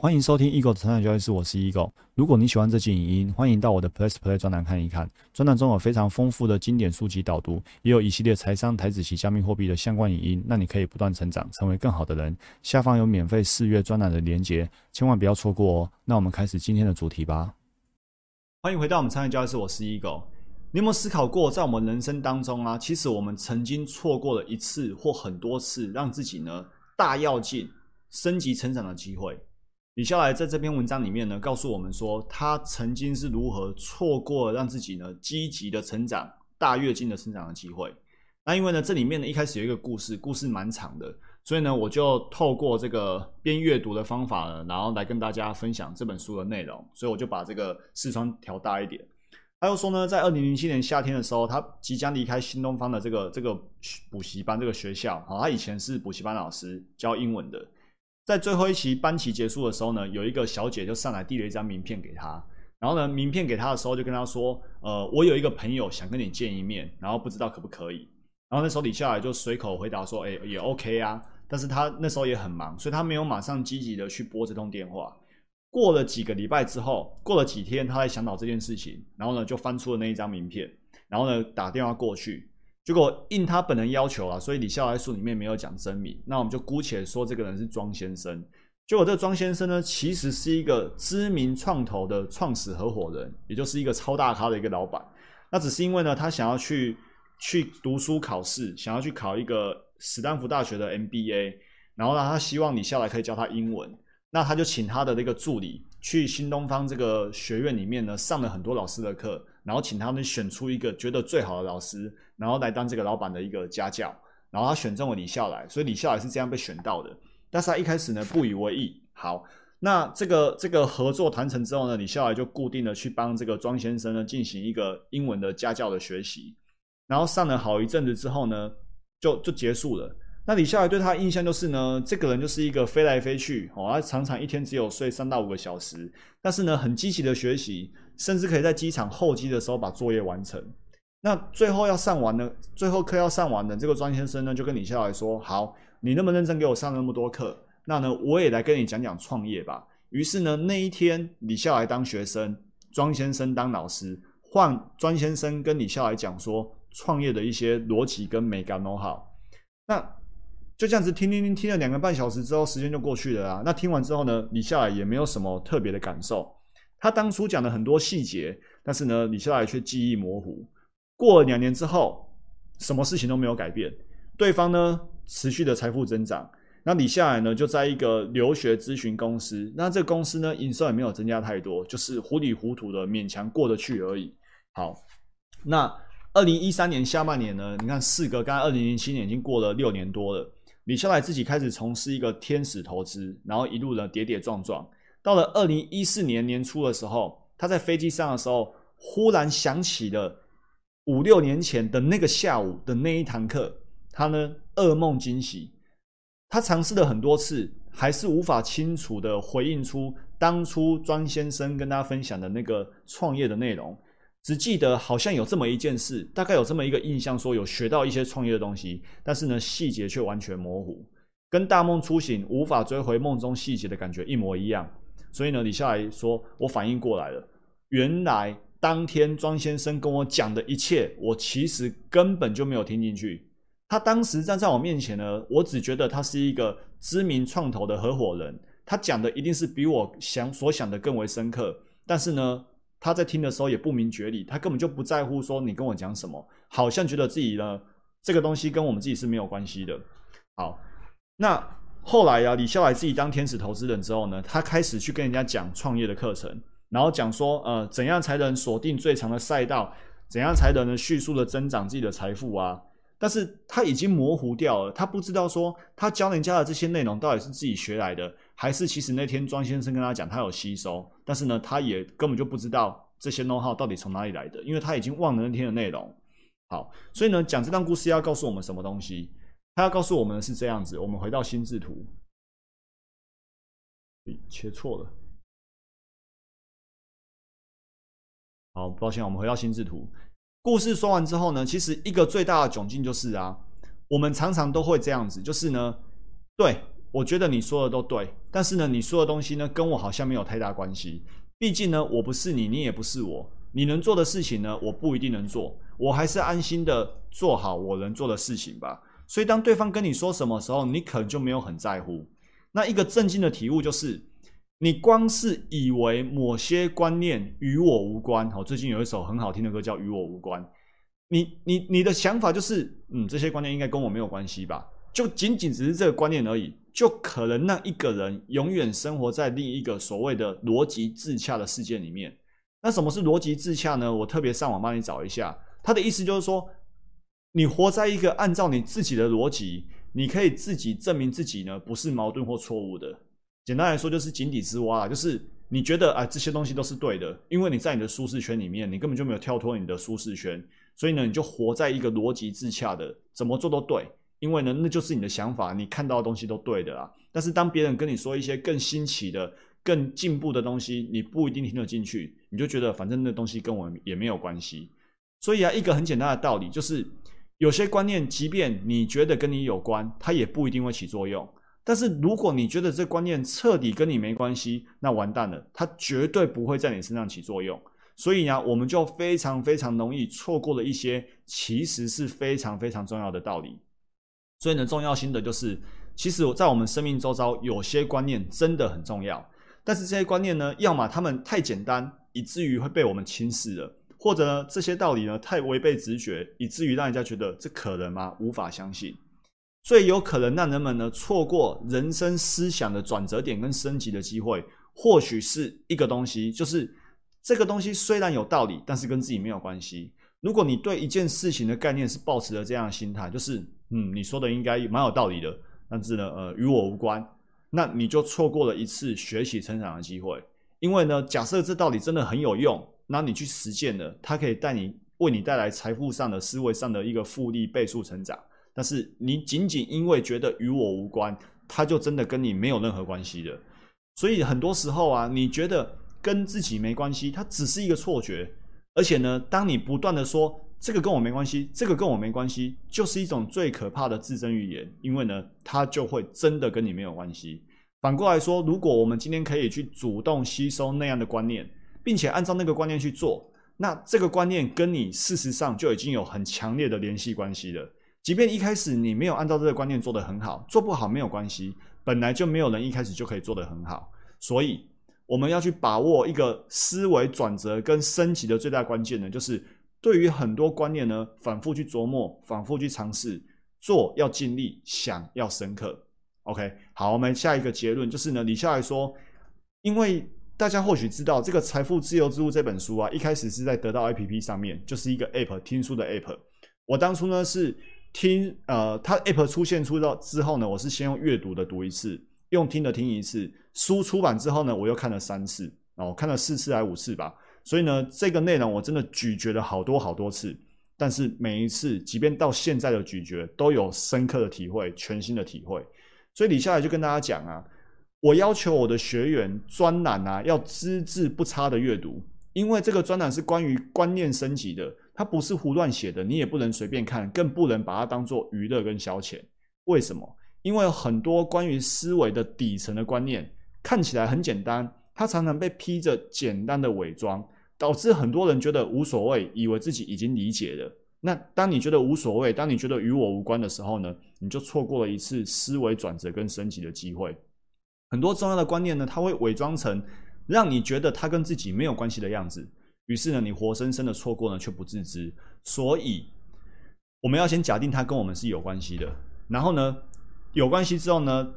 欢迎收听 Eagle 的成长交易室，我是 Eagle。如果你喜欢这期影音，欢迎到我的 Plus Play 专栏看一看。专栏中有非常丰富的经典书籍导读，也有一系列财商、台子及加密货币的相关影音，让你可以不断成长，成为更好的人。下方有免费试阅专栏的连结，千万不要错过哦。那我们开始今天的主题吧。欢迎回到我们成长交易室，我是 Eagle。你有没有思考过，在我们人生当中啊，其实我们曾经错过了一次或很多次，让自己呢大跃进、升级成长的机会？李笑来在这篇文章里面呢，告诉我们说，他曾经是如何错过让自己呢积极的成长、大跃进的成长的机会。那因为呢，这里面呢一开始有一个故事，故事蛮长的，所以呢，我就透过这个边阅读的方法呢，然后来跟大家分享这本书的内容。所以我就把这个视窗调大一点。他又说呢，在二零零七年夏天的时候，他即将离开新东方的这个这个补习班这个学校。好，他以前是补习班老师，教英文的。在最后一期班期结束的时候呢，有一个小姐就上来递了一张名片给他，然后呢，名片给他的时候就跟他说：“呃，我有一个朋友想跟你见一面，然后不知道可不可以。”然后那时候李笑来就随口回答说：“哎，也 OK 啊。”但是他那时候也很忙，所以他没有马上积极的去拨这通电话。过了几个礼拜之后，过了几天，他才想到这件事情，然后呢，就翻出了那一张名片，然后呢，打电话过去。结果应他本人要求啊，所以李笑来书里面没有讲真名，那我们就姑且说这个人是庄先生。结果这庄先生呢，其实是一个知名创投的创始合伙人，也就是一个超大咖的一个老板。那只是因为呢，他想要去去读书考试，想要去考一个史丹福大学的 MBA，然后呢，他希望李笑来可以教他英文。那他就请他的那个助理去新东方这个学院里面呢，上了很多老师的课，然后请他们选出一个觉得最好的老师。然后来当这个老板的一个家教，然后他选中了李笑来，所以李笑来是这样被选到的。但是他一开始呢不以为意。好，那这个这个合作谈成之后呢，李笑来就固定的去帮这个庄先生呢进行一个英文的家教的学习。然后上了好一阵子之后呢，就就结束了。那李笑来对他印象就是呢，这个人就是一个飞来飞去，哦，他常常一天只有睡三到五个小时，但是呢很积极的学习，甚至可以在机场候机的时候把作业完成。那最后要上完呢，最后课要上完的这个庄先生呢，就跟李笑来说：“好，你那么认真给我上那么多课，那呢，我也来跟你讲讲创业吧。”于是呢，那一天李笑来当学生，庄先生当老师，换庄先生跟李笑来讲说创业的一些逻辑跟美感 know how。那就这样子听听听听了两个半小时之后，时间就过去了啊。那听完之后呢，李笑来也没有什么特别的感受。他当初讲的很多细节，但是呢，李笑来却记忆模糊。过了两年之后，什么事情都没有改变，对方呢持续的财富增长，那李笑来呢就在一个留学咨询公司，那这个公司呢营收也没有增加太多，就是糊里糊涂的勉强过得去而已。好，那二零一三年下半年呢，你看四个，刚二零零七年已经过了六年多了，李笑来自己开始从事一个天使投资，然后一路呢跌跌撞撞，到了二零一四年年初的时候，他在飞机上的时候，忽然想起了。五六年前的那个下午的那一堂课，他呢噩梦惊喜。他尝试了很多次，还是无法清楚的回应出当初庄先生跟他分享的那个创业的内容。只记得好像有这么一件事，大概有这么一个印象，说有学到一些创业的东西，但是呢细节却完全模糊，跟大梦初醒无法追回梦中细节的感觉一模一样。所以呢，李笑来说，我反应过来了，原来。当天庄先生跟我讲的一切，我其实根本就没有听进去。他当时站在我面前呢，我只觉得他是一个知名创投的合伙人，他讲的一定是比我想所想的更为深刻。但是呢，他在听的时候也不明觉厉，他根本就不在乎说你跟我讲什么，好像觉得自己呢这个东西跟我们自己是没有关系的。好，那后来啊，李笑来自己当天使投资人之后呢，他开始去跟人家讲创业的课程。然后讲说，呃，怎样才能锁定最长的赛道？怎样才能呢迅速的增长自己的财富啊？但是他已经模糊掉了，他不知道说他教人家的这些内容到底是自己学来的，还是其实那天庄先生跟他讲他有吸收，但是呢，他也根本就不知道这些 know how 到底从哪里来的，因为他已经忘了那天的内容。好，所以呢，讲这段故事要告诉我们什么东西？他要告诉我们的是这样子，我们回到心智图，切错了。好，抱歉，我们回到心智图。故事说完之后呢，其实一个最大的窘境就是啊，我们常常都会这样子，就是呢，对我觉得你说的都对，但是呢，你说的东西呢，跟我好像没有太大关系。毕竟呢，我不是你，你也不是我。你能做的事情呢，我不一定能做。我还是安心的做好我能做的事情吧。所以，当对方跟你说什么时候，你可能就没有很在乎。那一个震惊的体悟就是，你光是以为某些观念与我无关。好，最近有一首很好听的歌叫《与我无关》。你、你、你的想法就是，嗯，这些观念应该跟我没有关系吧？就仅仅只是这个观念而已，就可能让一个人永远生活在另一个所谓的逻辑自洽的世界里面。那什么是逻辑自洽呢？我特别上网帮你找一下，他的意思就是说，你活在一个按照你自己的逻辑，你可以自己证明自己呢不是矛盾或错误的。简单来说就是井底之蛙，就是你觉得啊这些东西都是对的，因为你在你的舒适圈里面，你根本就没有跳脱你的舒适圈，所以呢你就活在一个逻辑自洽的，怎么做都对，因为呢那就是你的想法，你看到的东西都对的啦。但是当别人跟你说一些更新奇的。更进步的东西，你不一定听得进去，你就觉得反正那东西跟我也没有关系。所以啊，一个很简单的道理就是，有些观念，即便你觉得跟你有关，它也不一定会起作用。但是如果你觉得这观念彻底跟你没关系，那完蛋了，它绝对不会在你身上起作用。所以呢，我们就非常非常容易错过了一些其实是非常非常重要的道理。所以呢，重要心得就是，其实我在我们生命周遭，有些观念真的很重要。但是这些观念呢，要么他们太简单，以至于会被我们轻视了；或者呢，这些道理呢太违背直觉，以至于让人家觉得这可能吗？无法相信。最有可能让人们呢错过人生思想的转折点跟升级的机会，或许是一个东西，就是这个东西虽然有道理，但是跟自己没有关系。如果你对一件事情的概念是抱持着这样的心态，就是嗯，你说的应该蛮有道理的，但是呢，呃，与我无关。那你就错过了一次学习成长的机会，因为呢，假设这道理真的很有用，那你去实践了，它可以带你为你带来财富上的思维上的一个复利倍数成长。但是你仅仅因为觉得与我无关，它就真的跟你没有任何关系的。所以很多时候啊，你觉得跟自己没关系，它只是一个错觉。而且呢，当你不断的说。这个跟我没关系，这个跟我没关系，就是一种最可怕的自证预言。因为呢，它就会真的跟你没有关系。反过来说，如果我们今天可以去主动吸收那样的观念，并且按照那个观念去做，那这个观念跟你事实上就已经有很强烈的联系关系了。即便一开始你没有按照这个观念做得很好，做不好没有关系，本来就没有人一开始就可以做得很好。所以我们要去把握一个思维转折跟升级的最大关键呢，就是。对于很多观念呢，反复去琢磨，反复去尝试，做要尽力，想要深刻。OK，好，我们下一个结论就是呢，李笑来说，因为大家或许知道这个《财富自由之路》这本书啊，一开始是在得到 APP 上面，就是一个 App 听书的 App。我当初呢是听呃，它 App 出现出到之后呢，我是先用阅读的读一次，用听的听一次。书出版之后呢，我又看了三次，哦，看了四次还五次吧。所以呢，这个内容我真的咀嚼了好多好多次，但是每一次，即便到现在的咀嚼，都有深刻的体会，全新的体会。所以李下来就跟大家讲啊，我要求我的学员专栏啊，要资质不差的阅读，因为这个专栏是关于观念升级的，它不是胡乱写的，你也不能随便看，更不能把它当做娱乐跟消遣。为什么？因为很多关于思维的底层的观念看起来很简单，它常常被披着简单的伪装。导致很多人觉得无所谓，以为自己已经理解了。那当你觉得无所谓，当你觉得与我无关的时候呢，你就错过了一次思维转折跟升级的机会。很多重要的观念呢，它会伪装成让你觉得它跟自己没有关系的样子，于是呢，你活生生的错过了却不自知。所以我们要先假定它跟我们是有关系的，然后呢，有关系之后呢，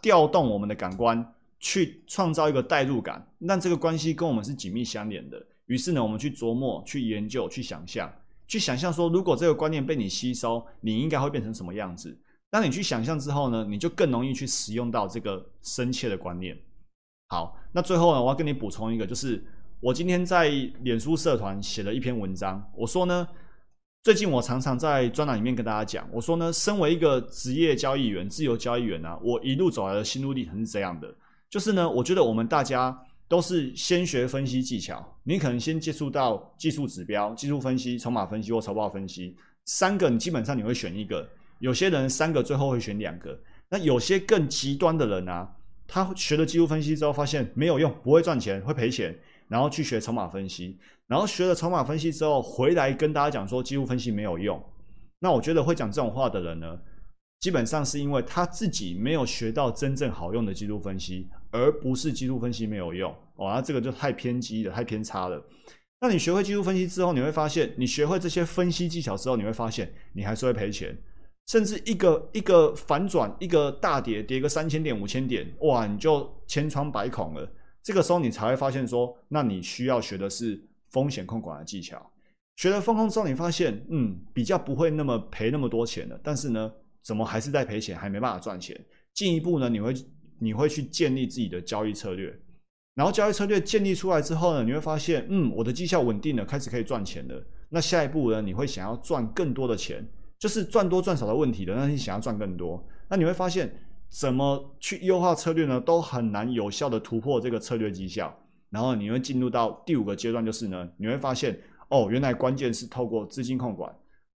调动我们的感官。去创造一个代入感，让这个关系跟我们是紧密相连的。于是呢，我们去琢磨、去研究、去想象、去想象说，如果这个观念被你吸收，你应该会变成什么样子？当你去想象之后呢，你就更容易去使用到这个深切的观念。好，那最后呢，我要跟你补充一个，就是我今天在脸书社团写了一篇文章，我说呢，最近我常常在专栏里面跟大家讲，我说呢，身为一个职业交易员、自由交易员啊，我一路走来的心路历程是这样的。就是呢，我觉得我们大家都是先学分析技巧。你可能先接触到技术指标、技术分析、筹码分析或财报分析，三个你基本上你会选一个。有些人三个最后会选两个。那有些更极端的人啊，他学了技术分析之后，发现没有用，不会赚钱，会赔钱，然后去学筹码分析，然后学了筹码分析之后，回来跟大家讲说技术分析没有用。那我觉得会讲这种话的人呢，基本上是因为他自己没有学到真正好用的技术分析，而不是技术分析没有用哦。那这个就太偏激了，太偏差了。那你学会技术分析之后，你会发现，你学会这些分析技巧之后，你会发现你还是会赔钱。甚至一个一个反转，一个大跌，跌个三千点、五千点，哇，你就千疮百孔了。这个时候你才会发现说，那你需要学的是风险控管的技巧。学了风控之后，你发现，嗯，比较不会那么赔那么多钱了。但是呢，怎么还是在赔钱，还没办法赚钱？进一步呢，你会你会去建立自己的交易策略，然后交易策略建立出来之后呢，你会发现，嗯，我的绩效稳定了，开始可以赚钱了。那下一步呢，你会想要赚更多的钱。就是赚多赚少的问题的，那你想要赚更多，那你会发现怎么去优化策略呢？都很难有效的突破这个策略绩效。然后你会进入到第五个阶段，就是呢，你会发现哦，原来关键是透过资金控管。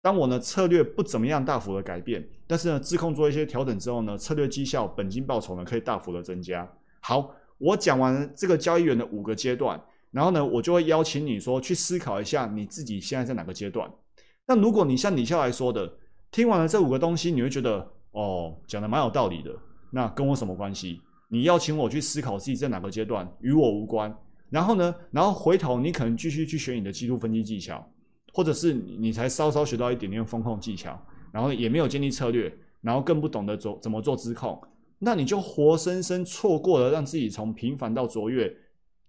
当我呢策略不怎么样大幅的改变，但是呢自控做一些调整之后呢，策略绩效、本金报酬呢可以大幅的增加。好，我讲完这个交易员的五个阶段，然后呢，我就会邀请你说去思考一下你自己现在在哪个阶段。那如果你像李笑来说的，听完了这五个东西，你会觉得哦，讲的蛮有道理的。那跟我什么关系？你邀请我去思考自己在哪个阶段，与我无关。然后呢，然后回头你可能继续去学你的技术分析技巧，或者是你才稍稍学到一点点风控技巧，然后也没有建立策略，然后更不懂得做怎么做资控，那你就活生生错过了让自己从平凡到卓越，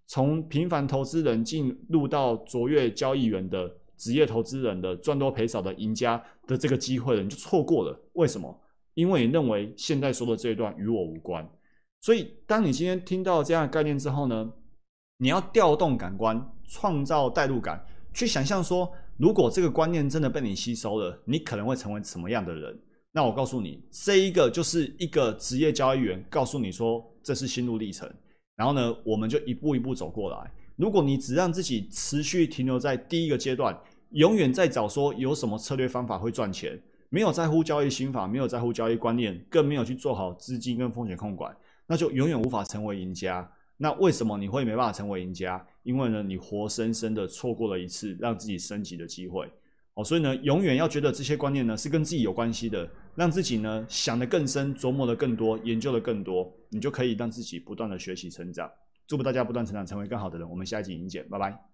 从平凡投资人进入到卓越交易员的。职业投资人的赚多赔少的赢家的这个机会了，你就错过了。为什么？因为你认为现在说的这一段与我无关。所以，当你今天听到这样的概念之后呢，你要调动感官，创造代入感，去想象说，如果这个观念真的被你吸收了，你可能会成为什么样的人？那我告诉你，这一个就是一个职业交易员告诉你说，这是心路历程。然后呢，我们就一步一步走过来。如果你只让自己持续停留在第一个阶段，永远在找说有什么策略方法会赚钱，没有在乎交易心法，没有在乎交易观念，更没有去做好资金跟风险控管，那就永远无法成为赢家。那为什么你会没办法成为赢家？因为呢，你活生生的错过了一次让自己升级的机会。哦，所以呢，永远要觉得这些观念呢是跟自己有关系的，让自己呢想得更深，琢磨的更多，研究的更多，你就可以让自己不断的学习成长。祝福大家不断成长，成为更好的人。我们下一集影见，拜拜。